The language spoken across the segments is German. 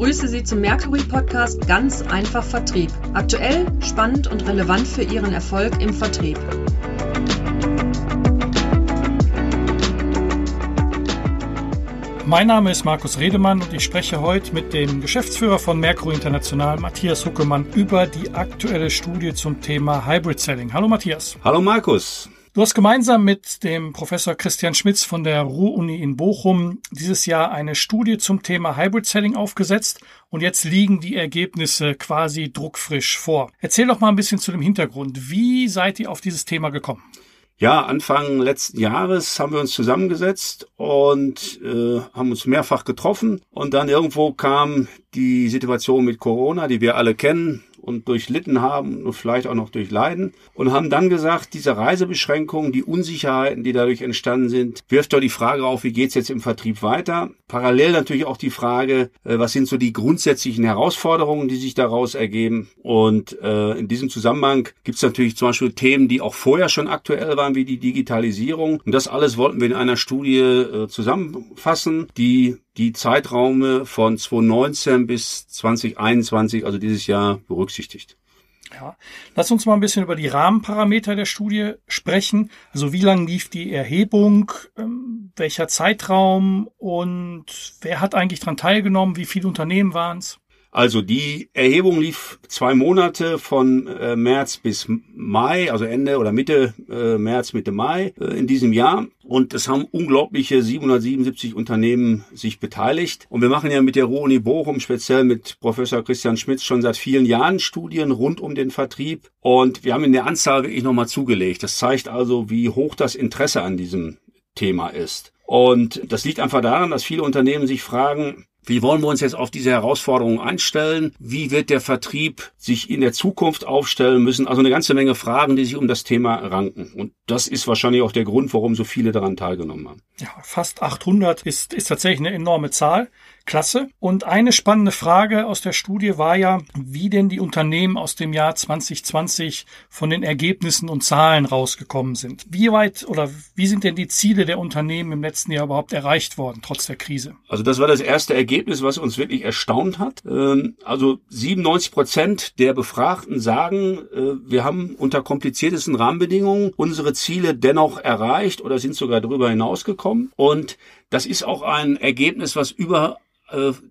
begrüße Sie zum Mercury Podcast Ganz einfach Vertrieb. Aktuell, spannend und relevant für Ihren Erfolg im Vertrieb. Mein Name ist Markus Redemann und ich spreche heute mit dem Geschäftsführer von Mercury International, Matthias Huckemann, über die aktuelle Studie zum Thema Hybrid Selling. Hallo Matthias. Hallo Markus. Du hast gemeinsam mit dem Professor Christian Schmitz von der Ruhr-Uni in Bochum dieses Jahr eine Studie zum Thema Hybrid Selling aufgesetzt und jetzt liegen die Ergebnisse quasi druckfrisch vor. Erzähl doch mal ein bisschen zu dem Hintergrund. Wie seid ihr auf dieses Thema gekommen? Ja, Anfang letzten Jahres haben wir uns zusammengesetzt und äh, haben uns mehrfach getroffen und dann irgendwo kam die Situation mit Corona, die wir alle kennen und durchlitten haben und vielleicht auch noch durchleiden und haben dann gesagt, diese Reisebeschränkungen, die Unsicherheiten, die dadurch entstanden sind, wirft doch die Frage auf, wie geht's jetzt im Vertrieb weiter? Parallel natürlich auch die Frage, äh, was sind so die grundsätzlichen Herausforderungen, die sich daraus ergeben? Und äh, in diesem Zusammenhang gibt's natürlich zum Beispiel Themen, die auch vorher schon aktuell waren, wie die Digitalisierung. Und das alles wollten wir in einer Studie äh, zusammenfassen, die die Zeitraume von 2019 bis 2021, also dieses Jahr, berücksichtigt. Ja, lass uns mal ein bisschen über die Rahmenparameter der Studie sprechen. Also wie lang lief die Erhebung, ähm, welcher Zeitraum und wer hat eigentlich daran teilgenommen, wie viele Unternehmen waren es? Also die Erhebung lief zwei Monate von äh, März bis Mai, also Ende oder Mitte äh, März, Mitte Mai äh, in diesem Jahr. Und es haben unglaubliche 777 Unternehmen sich beteiligt. Und wir machen ja mit der Ruhr-Uni Bochum, speziell mit Professor Christian Schmitz, schon seit vielen Jahren Studien rund um den Vertrieb. Und wir haben in der Anzahl wirklich nochmal zugelegt. Das zeigt also, wie hoch das Interesse an diesem Thema ist. Und das liegt einfach daran, dass viele Unternehmen sich fragen, wie wollen wir uns jetzt auf diese Herausforderungen einstellen? Wie wird der Vertrieb sich in der Zukunft aufstellen müssen? Also eine ganze Menge Fragen, die sich um das Thema ranken. Und das ist wahrscheinlich auch der Grund, warum so viele daran teilgenommen haben. Ja, fast 800 ist, ist tatsächlich eine enorme Zahl. Klasse. Und eine spannende Frage aus der Studie war ja, wie denn die Unternehmen aus dem Jahr 2020 von den Ergebnissen und Zahlen rausgekommen sind. Wie weit oder wie sind denn die Ziele der Unternehmen im letzten Jahr überhaupt erreicht worden, trotz der Krise? Also das war das erste Ergebnis, was uns wirklich erstaunt hat. Ähm, also 97 Prozent der Befragten sagen, äh, wir haben unter kompliziertesten Rahmenbedingungen unsere Ziele dennoch erreicht oder sind sogar darüber hinausgekommen. Und das ist auch ein Ergebnis, was über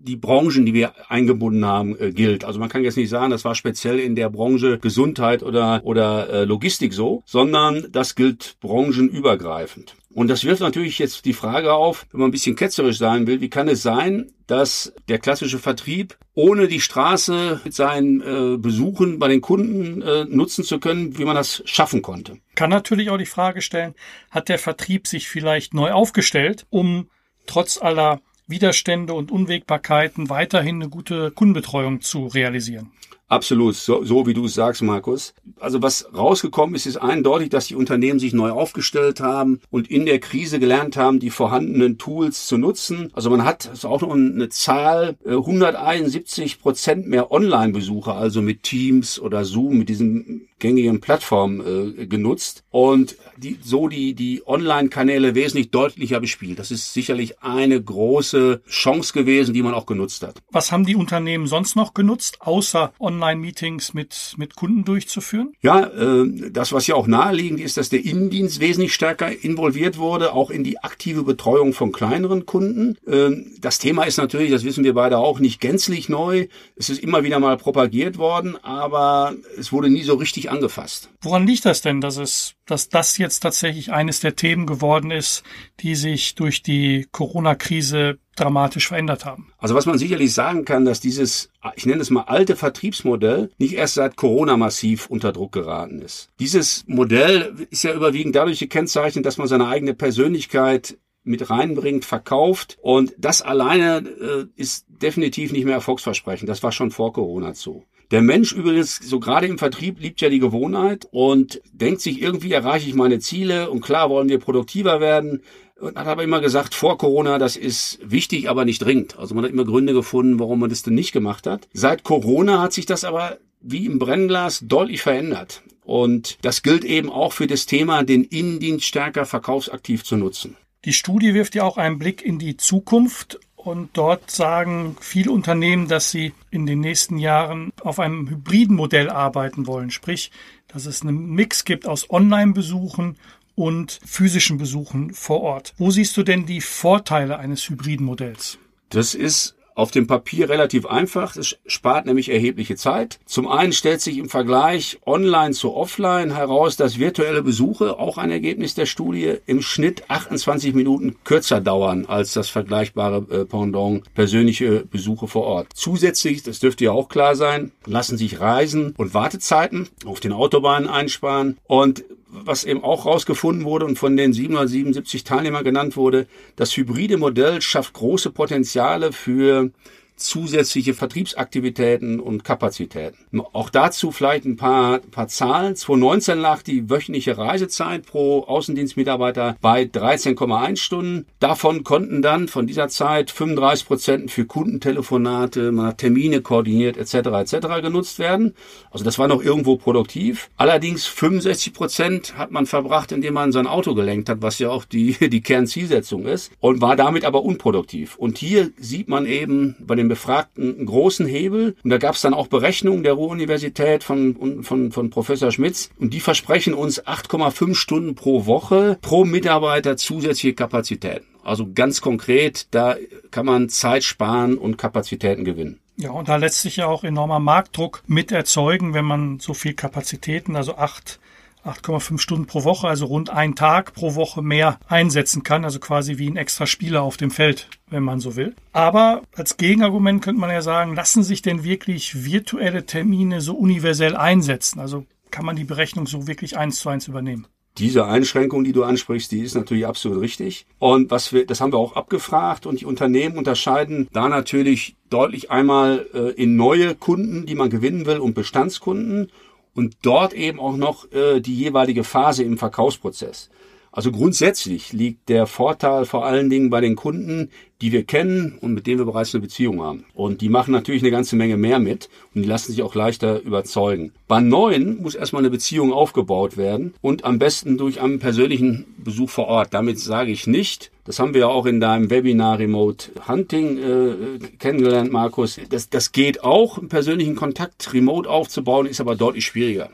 die Branchen, die wir eingebunden haben, äh, gilt. Also man kann jetzt nicht sagen, das war speziell in der Branche Gesundheit oder, oder äh, Logistik so, sondern das gilt branchenübergreifend. Und das wirft natürlich jetzt die Frage auf, wenn man ein bisschen ketzerisch sein will, wie kann es sein, dass der klassische Vertrieb ohne die Straße mit seinen äh, Besuchen bei den Kunden äh, nutzen zu können, wie man das schaffen konnte. Kann natürlich auch die Frage stellen, hat der Vertrieb sich vielleicht neu aufgestellt, um trotz aller Widerstände und Unwägbarkeiten weiterhin eine gute Kundenbetreuung zu realisieren. Absolut, so, so wie du es sagst, Markus. Also was rausgekommen ist, ist eindeutig, dass die Unternehmen sich neu aufgestellt haben und in der Krise gelernt haben, die vorhandenen Tools zu nutzen. Also man hat ist auch noch eine Zahl, 171 äh, Prozent mehr Online-Besucher, also mit Teams oder Zoom, mit diesen gängigen Plattformen äh, genutzt und die, so die, die Online-Kanäle wesentlich deutlicher bespielt. Das ist sicherlich eine große Chance gewesen, die man auch genutzt hat. Was haben die Unternehmen sonst noch genutzt, außer Online Online-Meetings mit, mit Kunden durchzuführen? Ja, äh, das, was ja auch naheliegend ist, dass der Innendienst wesentlich stärker involviert wurde, auch in die aktive Betreuung von kleineren Kunden. Äh, das Thema ist natürlich, das wissen wir beide auch, nicht gänzlich neu. Es ist immer wieder mal propagiert worden, aber es wurde nie so richtig angefasst. Woran liegt das denn, dass es, dass das jetzt tatsächlich eines der Themen geworden ist, die sich durch die Corona-Krise dramatisch verändert haben. Also was man sicherlich sagen kann, dass dieses, ich nenne es mal alte Vertriebsmodell, nicht erst seit Corona massiv unter Druck geraten ist. Dieses Modell ist ja überwiegend dadurch gekennzeichnet, dass man seine eigene Persönlichkeit mit reinbringt, verkauft. Und das alleine äh, ist definitiv nicht mehr erfolgsversprechend. Das war schon vor Corona so. Der Mensch übrigens, so gerade im Vertrieb, liebt ja die Gewohnheit und denkt sich, irgendwie erreiche ich meine Ziele und klar wollen wir produktiver werden und hat aber immer gesagt, vor Corona, das ist wichtig, aber nicht dringend. Also man hat immer Gründe gefunden, warum man das denn nicht gemacht hat. Seit Corona hat sich das aber wie im Brennglas deutlich verändert. Und das gilt eben auch für das Thema, den Innendienst stärker verkaufsaktiv zu nutzen. Die Studie wirft ja auch einen Blick in die Zukunft Und dort sagen viele Unternehmen, dass sie in den nächsten Jahren auf einem hybriden Modell arbeiten wollen. Sprich, dass es einen Mix gibt aus Online-Besuchen und physischen Besuchen vor Ort. Wo siehst du denn die Vorteile eines hybriden Modells? Das ist auf dem Papier relativ einfach. Es spart nämlich erhebliche Zeit. Zum einen stellt sich im Vergleich online zu offline heraus, dass virtuelle Besuche, auch ein Ergebnis der Studie, im Schnitt 28 Minuten kürzer dauern als das vergleichbare äh, Pendant persönliche Besuche vor Ort. Zusätzlich, das dürfte ja auch klar sein, lassen sich Reisen und Wartezeiten auf den Autobahnen einsparen und was eben auch rausgefunden wurde und von den 777 Teilnehmern genannt wurde, das hybride Modell schafft große Potenziale für zusätzliche Vertriebsaktivitäten und Kapazitäten. Auch dazu vielleicht ein paar, paar Zahlen. 2019 lag die wöchentliche Reisezeit pro Außendienstmitarbeiter bei 13,1 Stunden. Davon konnten dann von dieser Zeit 35 Prozent für Kundentelefonate, Termine koordiniert etc. etc. genutzt werden. Also das war noch irgendwo produktiv. Allerdings 65 Prozent hat man verbracht, indem man sein Auto gelenkt hat, was ja auch die, die Kernzielsetzung ist und war damit aber unproduktiv. Und hier sieht man eben bei dem Befragten einen großen Hebel. Und da gab es dann auch Berechnungen der Ruhr-Universität von, von, von Professor Schmitz. Und die versprechen uns 8,5 Stunden pro Woche pro Mitarbeiter zusätzliche Kapazitäten. Also ganz konkret, da kann man Zeit sparen und Kapazitäten gewinnen. Ja, und da lässt sich ja auch enormer Marktdruck mit erzeugen, wenn man so viel Kapazitäten, also acht 8,5 Stunden pro Woche, also rund ein Tag pro Woche mehr einsetzen kann, also quasi wie ein extra Spieler auf dem Feld, wenn man so will. Aber als Gegenargument könnte man ja sagen, lassen sich denn wirklich virtuelle Termine so universell einsetzen? Also kann man die Berechnung so wirklich eins zu eins übernehmen? Diese Einschränkung, die du ansprichst, die ist natürlich absolut richtig. Und was wir, das haben wir auch abgefragt und die Unternehmen unterscheiden da natürlich deutlich einmal äh, in neue Kunden, die man gewinnen will und Bestandskunden und dort eben auch noch äh, die jeweilige Phase im Verkaufsprozess. Also grundsätzlich liegt der Vorteil vor allen Dingen bei den Kunden, die wir kennen und mit denen wir bereits eine Beziehung haben. Und die machen natürlich eine ganze Menge mehr mit und die lassen sich auch leichter überzeugen. Bei neuen muss erstmal eine Beziehung aufgebaut werden und am besten durch einen persönlichen Besuch vor Ort. Damit sage ich nicht, das haben wir ja auch in deinem Webinar Remote Hunting äh, kennengelernt, Markus. Das, das geht auch, einen persönlichen Kontakt remote aufzubauen, ist aber deutlich schwieriger.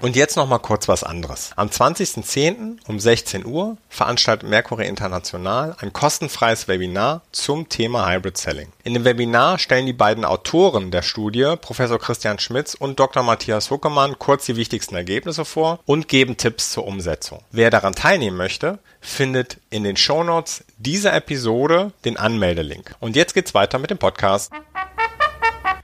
Und jetzt noch mal kurz was anderes. Am 20.10. um 16 Uhr veranstaltet Mercury International ein kostenfreies Webinar zum Thema Hybrid Selling. In dem Webinar stellen die beiden Autoren der Studie, Professor Christian Schmitz und Dr. Matthias Huckemann, kurz die wichtigsten Ergebnisse vor und geben Tipps zur Umsetzung. Wer daran teilnehmen möchte, findet in den Shownotes dieser Episode den Anmeldelink. Und jetzt geht's weiter mit dem Podcast.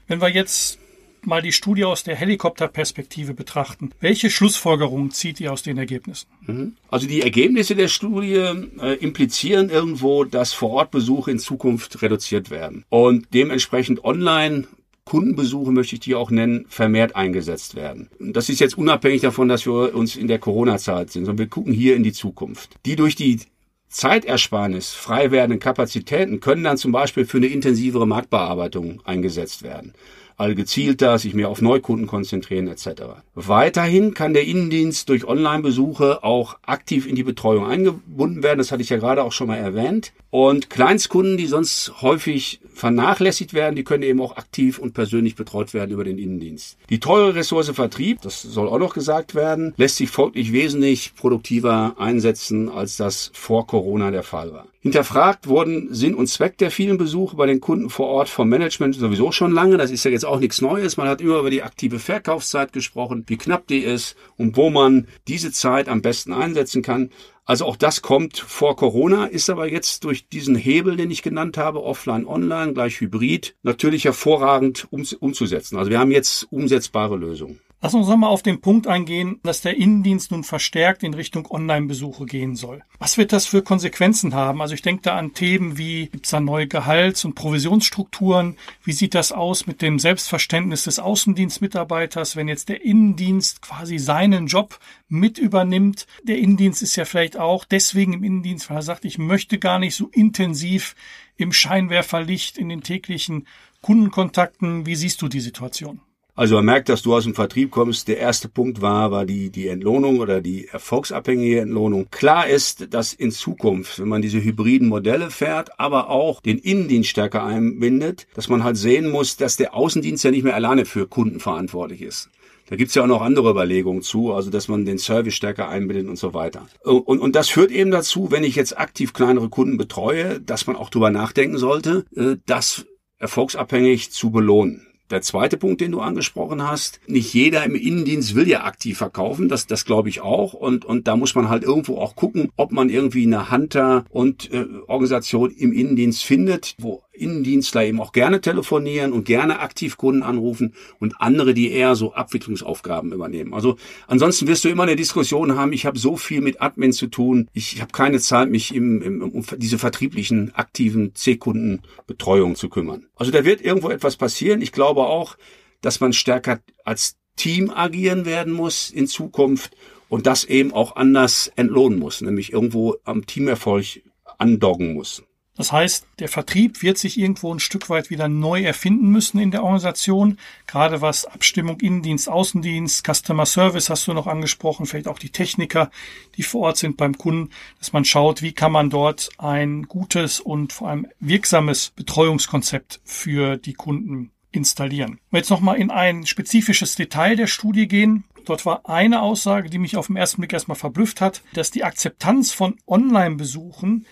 Wenn wir jetzt mal die Studie aus der Helikopterperspektive betrachten. Welche Schlussfolgerungen zieht ihr aus den Ergebnissen? Mhm. Also die Ergebnisse der Studie äh, implizieren irgendwo, dass Vorortbesuche in Zukunft reduziert werden und dementsprechend online Kundenbesuche möchte ich die auch nennen, vermehrt eingesetzt werden. Das ist jetzt unabhängig davon, dass wir uns in der Corona-Zeit sind, sondern wir gucken hier in die Zukunft. Die durch die Zeitersparnis frei werdenden Kapazitäten können dann zum Beispiel für eine intensivere Marktbearbeitung eingesetzt werden all gezielter, sich mehr auf Neukunden konzentrieren etc. Weiterhin kann der Innendienst durch Online-Besuche auch aktiv in die Betreuung eingebunden werden. Das hatte ich ja gerade auch schon mal erwähnt. Und Kleinstkunden, die sonst häufig vernachlässigt werden, die können eben auch aktiv und persönlich betreut werden über den Innendienst. Die teure Ressource Vertrieb, das soll auch noch gesagt werden, lässt sich folglich wesentlich produktiver einsetzen, als das vor Corona der Fall war. Hinterfragt wurden Sinn und Zweck der vielen Besuche bei den Kunden vor Ort vom Management sowieso schon lange. Das ist ja jetzt auch nichts Neues. Man hat immer über die aktive Verkaufszeit gesprochen, wie knapp die ist und wo man diese Zeit am besten einsetzen kann. Also auch das kommt vor Corona, ist aber jetzt durch diesen Hebel, den ich genannt habe, offline, online, gleich hybrid, natürlich hervorragend um, umzusetzen. Also wir haben jetzt umsetzbare Lösungen. Lass uns nochmal auf den Punkt eingehen, dass der Innendienst nun verstärkt in Richtung Online-Besuche gehen soll. Was wird das für Konsequenzen haben? Also ich denke da an Themen wie, gibt es da neue Gehalts- und Provisionsstrukturen? Wie sieht das aus mit dem Selbstverständnis des Außendienstmitarbeiters, wenn jetzt der Innendienst quasi seinen Job mit übernimmt? Der Innendienst ist ja vielleicht auch deswegen im Innendienst, weil er sagt, ich möchte gar nicht so intensiv im Scheinwerferlicht in den täglichen Kundenkontakten. Wie siehst du die Situation? Also man merkt, dass du aus dem Vertrieb kommst. Der erste Punkt war, war die, die Entlohnung oder die erfolgsabhängige Entlohnung. Klar ist, dass in Zukunft, wenn man diese hybriden Modelle fährt, aber auch den Innendienst stärker einbindet, dass man halt sehen muss, dass der Außendienst ja nicht mehr alleine für Kunden verantwortlich ist. Da gibt's ja auch noch andere Überlegungen zu, also dass man den Service stärker einbindet und so weiter. Und, und das führt eben dazu, wenn ich jetzt aktiv kleinere Kunden betreue, dass man auch drüber nachdenken sollte, äh, das erfolgsabhängig zu belohnen. Der zweite Punkt, den du angesprochen hast, nicht jeder im Innendienst will ja aktiv verkaufen, das, das glaube ich auch. Und, und da muss man halt irgendwo auch gucken, ob man irgendwie eine Hunter- und äh, Organisation im Innendienst findet, wo Innendienstler eben auch gerne telefonieren und gerne aktiv Kunden anrufen und andere, die eher so Abwicklungsaufgaben übernehmen. Also ansonsten wirst du immer eine Diskussion haben, ich habe so viel mit Admin zu tun, ich habe keine Zeit, mich im, im, um diese vertrieblichen, aktiven C-Kundenbetreuung zu kümmern. Also da wird irgendwo etwas passieren. Ich glaube auch, dass man stärker als Team agieren werden muss in Zukunft und das eben auch anders entlohnen muss, nämlich irgendwo am Teamerfolg andoggen muss. Das heißt, der Vertrieb wird sich irgendwo ein Stück weit wieder neu erfinden müssen in der Organisation, gerade was Abstimmung Innendienst, Außendienst, Customer Service hast du noch angesprochen, vielleicht auch die Techniker, die vor Ort sind beim Kunden, dass man schaut, wie kann man dort ein gutes und vor allem wirksames Betreuungskonzept für die Kunden installieren. Und jetzt nochmal in ein spezifisches Detail der Studie gehen. Dort war eine Aussage, die mich auf den ersten Blick erstmal verblüfft hat, dass die Akzeptanz von Online-Besuchen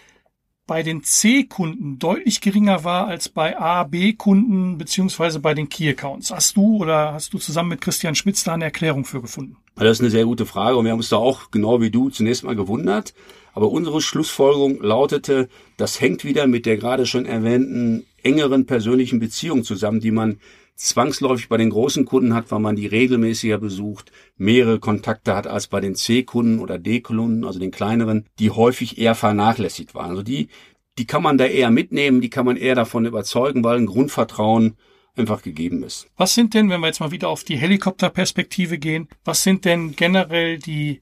bei den C-Kunden deutlich geringer war als bei A, B-Kunden beziehungsweise bei den Key-Accounts. Hast du oder hast du zusammen mit Christian Schmitz da eine Erklärung für gefunden? Das ist eine sehr gute Frage und wir haben uns da auch genau wie du zunächst mal gewundert. Aber unsere Schlussfolgerung lautete, das hängt wieder mit der gerade schon erwähnten engeren persönlichen Beziehung zusammen, die man zwangsläufig bei den großen Kunden hat, weil man die regelmäßiger besucht, mehrere Kontakte hat als bei den C-Kunden oder D-Kunden, also den kleineren, die häufig eher vernachlässigt waren. Also die, die kann man da eher mitnehmen, die kann man eher davon überzeugen, weil ein Grundvertrauen einfach gegeben ist. Was sind denn, wenn wir jetzt mal wieder auf die Helikopterperspektive gehen, was sind denn generell die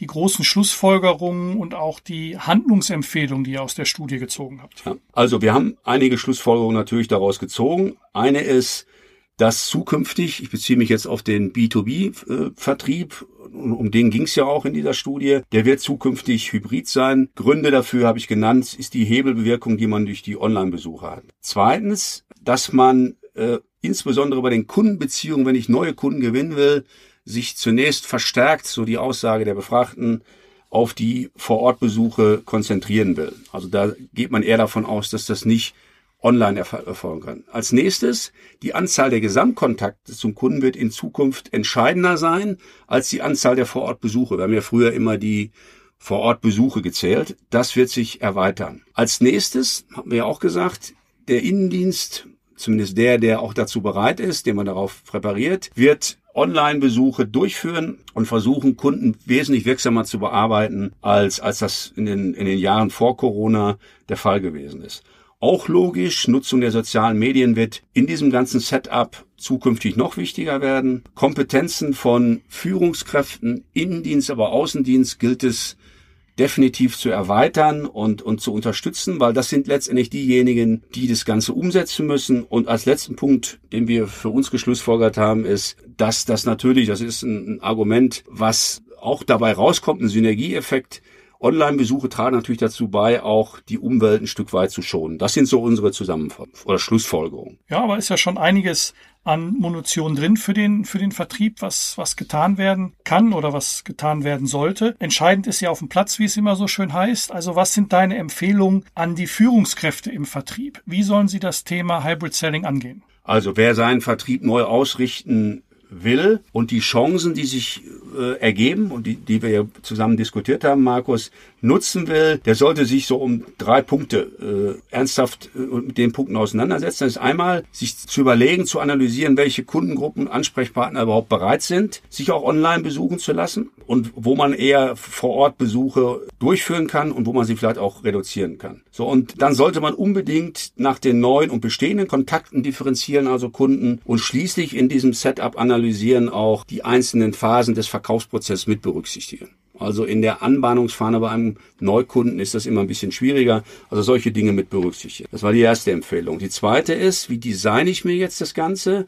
die großen Schlussfolgerungen und auch die Handlungsempfehlungen, die ihr aus der Studie gezogen habt? Ja, also wir haben einige Schlussfolgerungen natürlich daraus gezogen. Eine ist, dass zukünftig, ich beziehe mich jetzt auf den B2B-Vertrieb, um den ging es ja auch in dieser Studie, der wird zukünftig hybrid sein. Gründe dafür habe ich genannt, ist die Hebelbewirkung, die man durch die Online-Besuche hat. Zweitens, dass man äh, insbesondere bei den Kundenbeziehungen, wenn ich neue Kunden gewinnen will, sich zunächst verstärkt, so die Aussage der Befragten, auf die Vorortbesuche konzentrieren will. Also da geht man eher davon aus, dass das nicht online erfolgen kann. Als nächstes, die Anzahl der Gesamtkontakte zum Kunden wird in Zukunft entscheidender sein als die Anzahl der Vorortbesuche. Wir haben ja früher immer die Vorortbesuche gezählt. Das wird sich erweitern. Als nächstes, haben wir ja auch gesagt, der Innendienst, zumindest der, der auch dazu bereit ist, den man darauf präpariert, wird Online-Besuche durchführen und versuchen, Kunden wesentlich wirksamer zu bearbeiten, als, als das in den, in den Jahren vor Corona der Fall gewesen ist. Auch logisch, Nutzung der sozialen Medien wird in diesem ganzen Setup zukünftig noch wichtiger werden. Kompetenzen von Führungskräften, Innendienst, aber Außendienst gilt es definitiv zu erweitern und, und zu unterstützen, weil das sind letztendlich diejenigen, die das Ganze umsetzen müssen. Und als letzten Punkt, den wir für uns geschlussfolgert haben, ist, dass das natürlich, das ist ein Argument, was auch dabei rauskommt, ein Synergieeffekt, Online-Besuche tragen natürlich dazu bei, auch die Umwelt ein Stück weit zu schonen. Das sind so unsere Zusammenfassungen oder Schlussfolgerungen. Ja, aber ist ja schon einiges an Munition drin für den, für den Vertrieb, was, was getan werden kann oder was getan werden sollte. Entscheidend ist ja auf dem Platz, wie es immer so schön heißt. Also was sind deine Empfehlungen an die Führungskräfte im Vertrieb? Wie sollen sie das Thema Hybrid Selling angehen? Also wer seinen Vertrieb neu ausrichten will und die Chancen, die sich äh, ergeben und die, die wir ja zusammen diskutiert haben, Markus, nutzen will, der sollte sich so um drei Punkte äh, ernsthaft äh, mit den Punkten auseinandersetzen. Das ist einmal, sich zu überlegen, zu analysieren, welche Kundengruppen und Ansprechpartner überhaupt bereit sind, sich auch online besuchen zu lassen und wo man eher vor Ort Besuche durchführen kann und wo man sie vielleicht auch reduzieren kann. So, und dann sollte man unbedingt nach den neuen und bestehenden Kontakten differenzieren, also Kunden, und schließlich in diesem Setup analysieren auch die einzelnen Phasen des Verkaufsprozesses mit berücksichtigen. Also in der Anbahnungsfahne bei einem Neukunden ist das immer ein bisschen schwieriger. Also solche Dinge mit berücksichtigen. Das war die erste Empfehlung. Die zweite ist, wie designe ich mir jetzt das Ganze?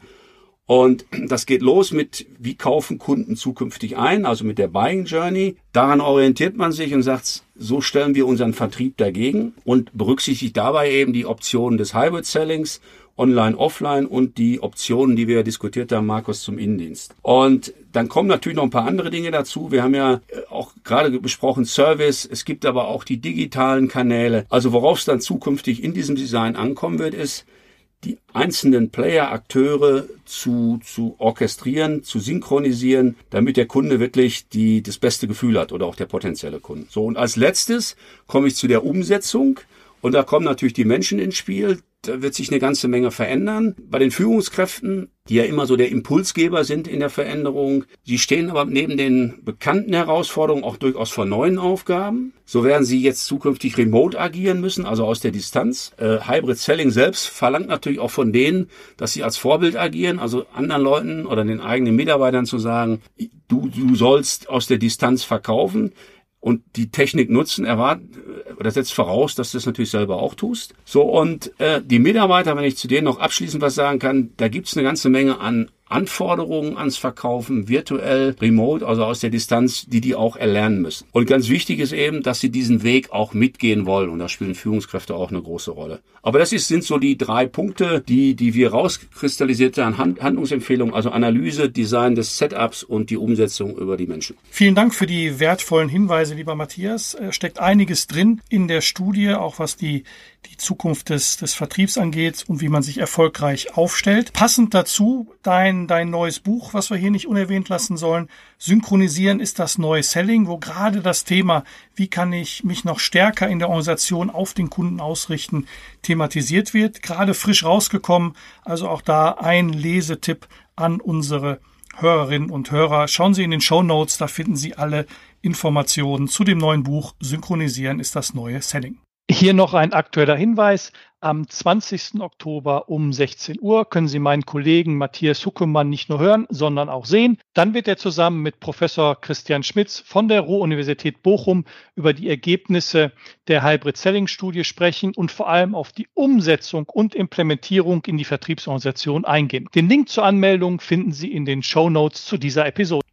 Und das geht los mit, wie kaufen Kunden zukünftig ein, also mit der Buying Journey. Daran orientiert man sich und sagt, so stellen wir unseren Vertrieb dagegen und berücksichtigt dabei eben die Optionen des Hybrid Sellings online, offline und die Optionen, die wir diskutiert haben, Markus, zum Innendienst. Und dann kommen natürlich noch ein paar andere Dinge dazu. Wir haben ja äh, auch gerade besprochen Service. Es gibt aber auch die digitalen Kanäle. Also worauf es dann zukünftig in diesem Design ankommen wird, ist, die einzelnen Player, Akteure zu, zu orchestrieren, zu synchronisieren, damit der Kunde wirklich die, das beste Gefühl hat oder auch der potenzielle Kunde. So, und als letztes komme ich zu der Umsetzung. Und da kommen natürlich die Menschen ins Spiel, da wird sich eine ganze Menge verändern. Bei den Führungskräften, die ja immer so der Impulsgeber sind in der Veränderung, sie stehen aber neben den bekannten Herausforderungen auch durchaus vor neuen Aufgaben. So werden sie jetzt zukünftig remote agieren müssen, also aus der Distanz. Äh, Hybrid Selling selbst verlangt natürlich auch von denen, dass sie als Vorbild agieren, also anderen Leuten oder den eigenen Mitarbeitern zu sagen, du, du sollst aus der Distanz verkaufen und die Technik nutzen, erwarten, oder setzt voraus, dass du das natürlich selber auch tust. So, und äh, die Mitarbeiter, wenn ich zu denen noch abschließend was sagen kann, da gibt's eine ganze Menge an Anforderungen ans Verkaufen, virtuell, remote, also aus der Distanz, die die auch erlernen müssen. Und ganz wichtig ist eben, dass sie diesen Weg auch mitgehen wollen. Und da spielen Führungskräfte auch eine große Rolle. Aber das ist, sind so die drei Punkte, die, die wir rauskristallisiert haben. Hand, Handlungsempfehlung, also Analyse, Design des Setups und die Umsetzung über die Menschen. Vielen Dank für die wertvollen Hinweise, lieber Matthias. Äh, steckt einiges drin in der Studie, auch was die, die Zukunft des, des Vertriebs angeht und wie man sich erfolgreich aufstellt. Passend dazu dein, dein neues Buch, was wir hier nicht unerwähnt lassen sollen. Synchronisieren ist das neue Selling, wo gerade das Thema, wie kann ich mich noch stärker in der Organisation auf den Kunden ausrichten, thematisiert wird. Gerade frisch rausgekommen. Also auch da ein Lesetipp an unsere Hörerinnen und Hörer. Schauen Sie in den Show Notes, da finden Sie alle Informationen zu dem neuen Buch Synchronisieren ist das neue Selling. Hier noch ein aktueller Hinweis. Am 20. Oktober um 16 Uhr können Sie meinen Kollegen Matthias Huckemann nicht nur hören, sondern auch sehen. Dann wird er zusammen mit Professor Christian Schmitz von der Ruhr-Universität Bochum über die Ergebnisse der Hybrid Selling Studie sprechen und vor allem auf die Umsetzung und Implementierung in die Vertriebsorganisation eingehen. Den Link zur Anmeldung finden Sie in den Show Notes zu dieser Episode.